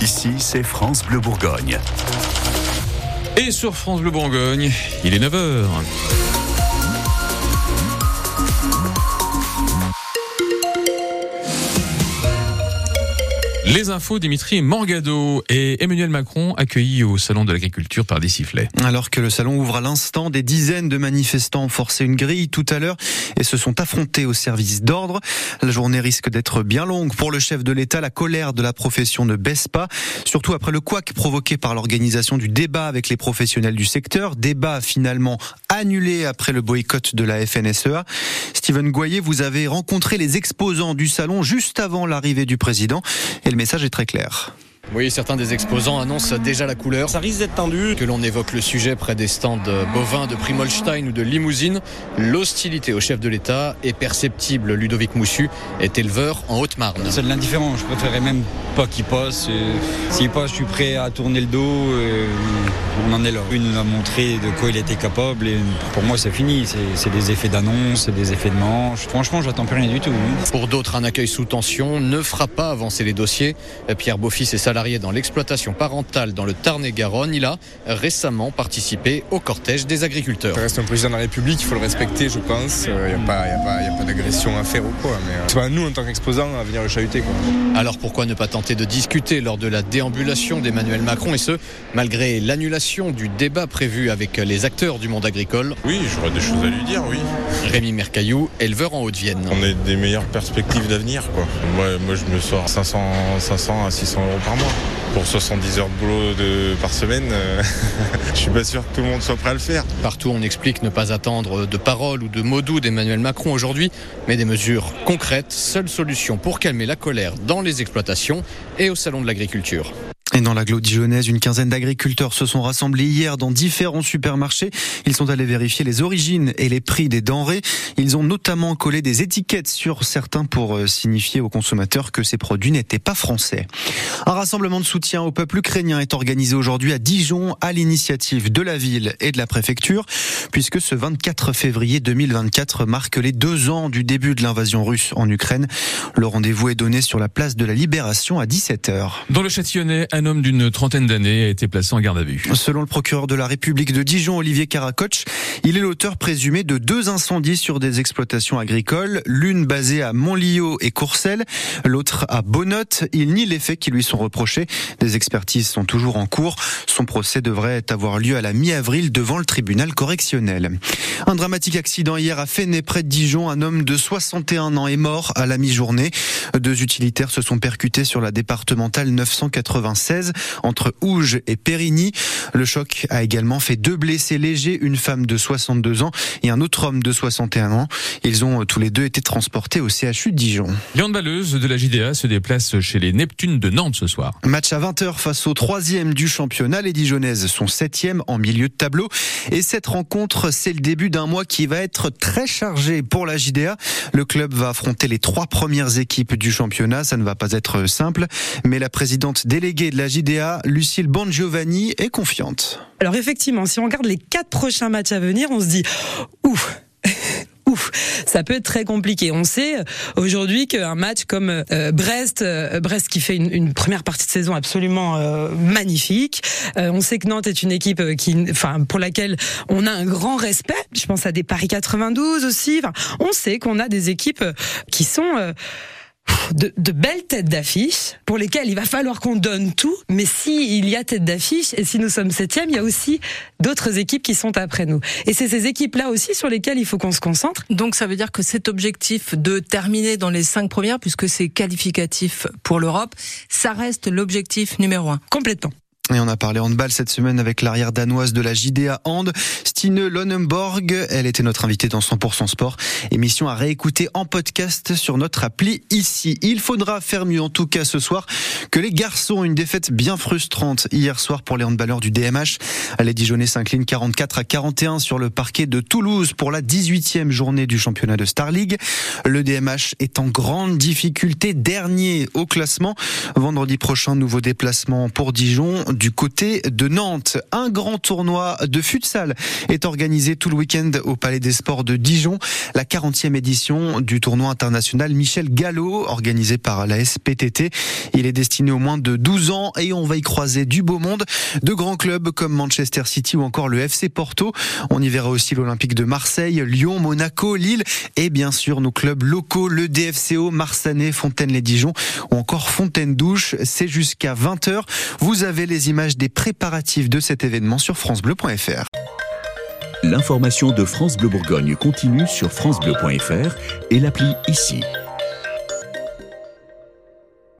Ici, c'est France Bleu Bourgogne. Et sur France Bleu Bourgogne, il est 9h. Les infos, Dimitri Morgado et Emmanuel Macron accueillis au Salon de l'Agriculture par des sifflets. Alors que le salon ouvre à l'instant, des dizaines de manifestants ont forcé une grille tout à l'heure et se sont affrontés au service d'ordre. La journée risque d'être bien longue. Pour le chef de l'État, la colère de la profession ne baisse pas, surtout après le couac provoqué par l'organisation du débat avec les professionnels du secteur. Débat finalement annulé après le boycott de la FNSEA. Steven Goyer, vous avez rencontré les exposants du salon juste avant l'arrivée du président message est très clair. Oui, certains des exposants annoncent déjà la couleur. Ça risque d'être tendu. Que l'on évoque le sujet près des stands bovins de Primolstein ou de Limousine, l'hostilité au chef de l'État est perceptible. Ludovic Moussu est éleveur en Haute-Marne. C'est de l'indifférent. Je préférerais même pas qu'il passe. S'il passe, je suis prêt à tourner le dos. On en est là. Il nous a montré de quoi il était capable. Et pour moi, c'est fini. C'est des effets d'annonce, c'est des effets de manche. Franchement, j'attends plus rien du tout. Pour d'autres, un accueil sous tension ne fera pas avancer les dossiers. Pierre Beaufils est salarié dans l'exploitation parentale dans le Tarn-et-Garonne. Il a récemment participé au cortège des agriculteurs. Ça reste un président de la République, il faut le respecter, je pense. Il n'y a pas, pas d'agression à faire ou quoi. Mais c'est pas nous, en tant qu'exposants, à venir le chahuter. Quoi. Alors pourquoi ne pas tenter de discuter lors de la déambulation d'Emmanuel Macron et ce, malgré l'annulation du débat prévu avec les acteurs du monde agricole Oui, j'aurais des choses à lui dire, oui. Rémi Mercaillou, éleveur en Haute-Vienne. On a des meilleures perspectives d'avenir, quoi. Moi, moi, je me sors 500, 500 à 600 euros par mois. Pour 70 heures de boulot de, par semaine, euh, je suis pas sûr que tout le monde soit prêt à le faire. Partout, on explique ne pas attendre de paroles ou de mots doux d'Emmanuel Macron aujourd'hui, mais des mesures concrètes, seule solution pour calmer la colère dans les exploitations et au salon de l'agriculture. Et dans l'agglo dijonnaise, une quinzaine d'agriculteurs se sont rassemblés hier dans différents supermarchés. Ils sont allés vérifier les origines et les prix des denrées. Ils ont notamment collé des étiquettes sur certains pour signifier aux consommateurs que ces produits n'étaient pas français. Un rassemblement de soutien au peuple ukrainien est organisé aujourd'hui à Dijon à l'initiative de la ville et de la préfecture puisque ce 24 février 2024 marque les deux ans du début de l'invasion russe en Ukraine. Le rendez-vous est donné sur la place de la Libération à 17h. Dans le Châtillonnais, un homme d'une trentaine d'années a été placé en garde à vue. Selon le procureur de la République de Dijon, Olivier Caracoche, il est l'auteur présumé de deux incendies sur des exploitations agricoles, l'une basée à Montliot et Courcelles, l'autre à Bonnotte. Il nie les faits qui lui sont reprochés. Des expertises sont toujours en cours. Son procès devrait avoir lieu à la mi-avril devant le tribunal correctionnel. Un dramatique accident hier à Fenay, près de Dijon. Un homme de 61 ans est mort à la mi-journée. Deux utilitaires se sont percutés sur la départementale 996 entre Ouge et Périgny. Le choc a également fait deux blessés légers, une femme de 62 ans et un autre homme de 61 ans. Ils ont tous les deux été transportés au CHU de Dijon. Les handballeuses de la JDA se déplacent chez les Neptunes de Nantes ce soir. Match à 20h face au troisième du championnat. Les Dijonnaises sont septième en milieu de tableau. Et cette rencontre, c'est le début d'un mois qui va être très chargé pour la JDA. Le club va affronter les trois premières équipes du championnat. Ça ne va pas être simple. Mais la présidente déléguée de la JDA, Lucille Bongiovanni, est confiante. Alors effectivement, si on regarde les quatre prochains matchs à venir, on se dit, ouf ouf, ça peut être très compliqué. On sait aujourd'hui qu'un match comme euh, Brest, euh, Brest qui fait une, première partie de saison absolument euh, magnifique. on sait que Nantes est une équipe qui, enfin, pour laquelle on a un grand respect. Je pense à des Paris 92 aussi. On sait qu'on a des équipes qui sont de, de, belles têtes d'affiche pour lesquelles il va falloir qu'on donne tout. Mais si il y a tête d'affiche et si nous sommes septième, il y a aussi d'autres équipes qui sont après nous. Et c'est ces équipes-là aussi sur lesquelles il faut qu'on se concentre. Donc ça veut dire que cet objectif de terminer dans les cinq premières, puisque c'est qualificatif pour l'Europe, ça reste l'objectif numéro un. Complètement. Et on a parlé handball cette semaine avec l'arrière danoise de la JDA Hand, Stine Lonenborg. Elle était notre invitée dans 100% Sport. Émission à réécouter en podcast sur notre appli ici. Il faudra faire mieux en tout cas ce soir que les garçons. Une défaite bien frustrante hier soir pour les handballeurs du DMH. Les Dijonais s'inclinent 44 à 41 sur le parquet de Toulouse pour la 18e journée du championnat de Star League. Le DMH est en grande difficulté, dernier au classement. Vendredi prochain, nouveau déplacement pour Dijon du côté de Nantes. Un grand tournoi de futsal est organisé tout le week-end au Palais des Sports de Dijon. La 40e édition du tournoi international Michel Gallo, organisé par la SPTT. Il est destiné aux moins de 12 ans et on va y croiser du beau monde, de grands clubs comme Manchester City ou encore le FC Porto. On y verra aussi l'Olympique de Marseille, Lyon, Monaco, Lille et bien sûr nos clubs locaux, le DFCO, Marsanais, Fontaine-les-Dijon ou encore Fontaine-Douche. C'est jusqu'à 20h. Vous avez les images des préparatifs de cet événement sur francebleu.fr. L'information de France Bleu Bourgogne continue sur francebleu.fr et l'appli ici.